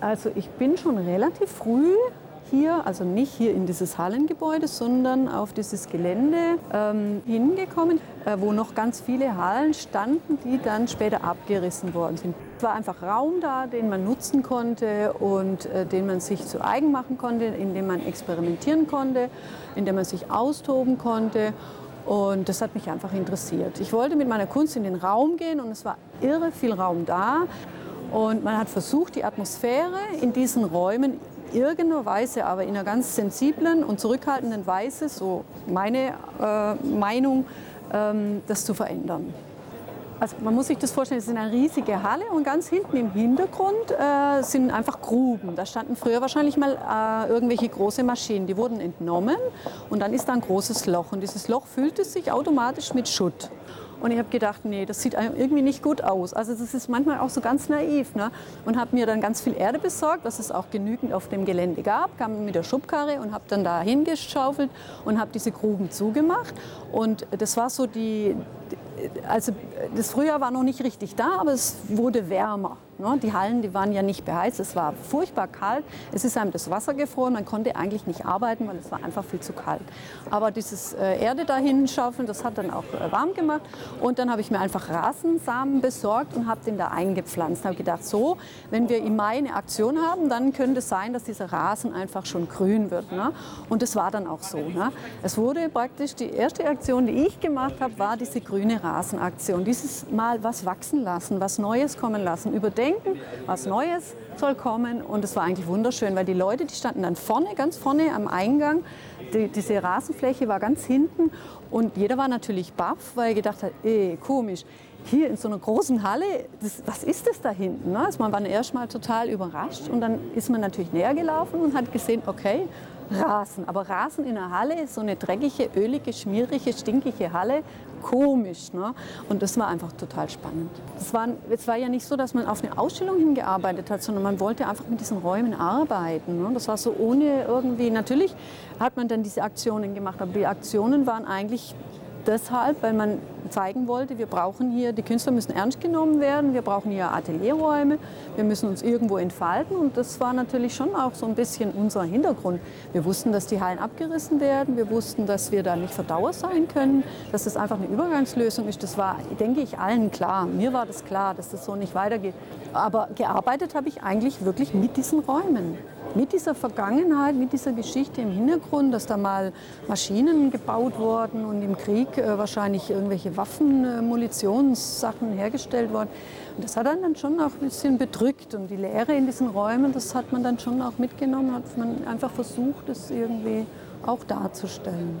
Also ich bin schon relativ früh hier, also nicht hier in dieses Hallengebäude, sondern auf dieses Gelände ähm, hingekommen, äh, wo noch ganz viele Hallen standen, die dann später abgerissen worden sind. Es war einfach Raum da, den man nutzen konnte und äh, den man sich zu eigen machen konnte, in dem man experimentieren konnte, in dem man sich austoben konnte. Und das hat mich einfach interessiert. Ich wollte mit meiner Kunst in den Raum gehen und es war irre viel Raum da. Und man hat versucht, die Atmosphäre in diesen Räumen irgendeiner Weise, aber in einer ganz sensiblen und zurückhaltenden Weise, so meine äh, Meinung, ähm, das zu verändern. Also man muss sich das vorstellen, es ist eine riesige Halle und ganz hinten im Hintergrund äh, sind einfach Gruben. Da standen früher wahrscheinlich mal äh, irgendwelche große Maschinen, die wurden entnommen und dann ist da ein großes Loch und dieses Loch füllte sich automatisch mit Schutt. Und ich habe gedacht, nee, das sieht irgendwie nicht gut aus. Also das ist manchmal auch so ganz naiv. Ne? Und habe mir dann ganz viel Erde besorgt, was es auch genügend auf dem Gelände gab, kam mit der Schubkarre und habe dann da hingeschaufelt und habe diese Gruben zugemacht. Und das war so die, also das Frühjahr war noch nicht richtig da, aber es wurde wärmer. Ne? Die Hallen, die waren ja nicht beheizt, es war furchtbar kalt, es ist einem das Wasser gefroren, man konnte eigentlich nicht arbeiten, weil es war einfach viel zu kalt. Aber dieses äh, Erde dahin schaufeln, das hat dann auch äh, warm gemacht und dann habe ich mir einfach Rasensamen besorgt und habe den da eingepflanzt. habe gedacht, so, wenn wir im Mai eine Aktion haben, dann könnte es sein, dass dieser Rasen einfach schon grün wird. Ne? Und das war dann auch so. Ne? Es wurde praktisch, die erste Aktion, die ich gemacht habe, war diese grüne Rasenaktion. Dieses Mal was wachsen lassen, was Neues kommen lassen, überdenken denken, was Neues soll kommen. Und es war eigentlich wunderschön, weil die Leute, die standen dann vorne, ganz vorne am Eingang. Die, diese Rasenfläche war ganz hinten und jeder war natürlich baff, weil er gedacht hat, ey, komisch, hier in so einer großen Halle, das, was ist das da hinten? Ne? Also man war erst mal total überrascht und dann ist man natürlich näher gelaufen und hat gesehen, okay, Rasen. Aber Rasen in der Halle ist so eine dreckige, ölige, schmierige, stinkige Halle. Komisch. Ne? Und das war einfach total spannend. Es war, war ja nicht so, dass man auf eine Ausstellung hingearbeitet hat, sondern man wollte einfach mit diesen Räumen arbeiten. Ne? Das war so ohne irgendwie, natürlich hat man dann diese Aktionen gemacht, aber die Aktionen waren eigentlich deshalb, weil man zeigen wollte, wir brauchen hier, die Künstler müssen ernst genommen werden, wir brauchen hier Atelierräume, wir müssen uns irgendwo entfalten und das war natürlich schon auch so ein bisschen unser Hintergrund. Wir wussten, dass die Hallen abgerissen werden, wir wussten, dass wir da nicht verdauer sein können, dass das einfach eine Übergangslösung ist. Das war, denke ich, allen klar. Mir war das klar, dass das so nicht weitergeht. Aber gearbeitet habe ich eigentlich wirklich mit diesen Räumen mit dieser Vergangenheit, mit dieser Geschichte im Hintergrund, dass da mal Maschinen gebaut wurden und im Krieg äh, wahrscheinlich irgendwelche Waffen, äh, Munitionssachen hergestellt wurden. Und das hat einen dann schon auch ein bisschen bedrückt. Und die Lehre in diesen Räumen, das hat man dann schon auch mitgenommen, hat man einfach versucht, das irgendwie auch darzustellen.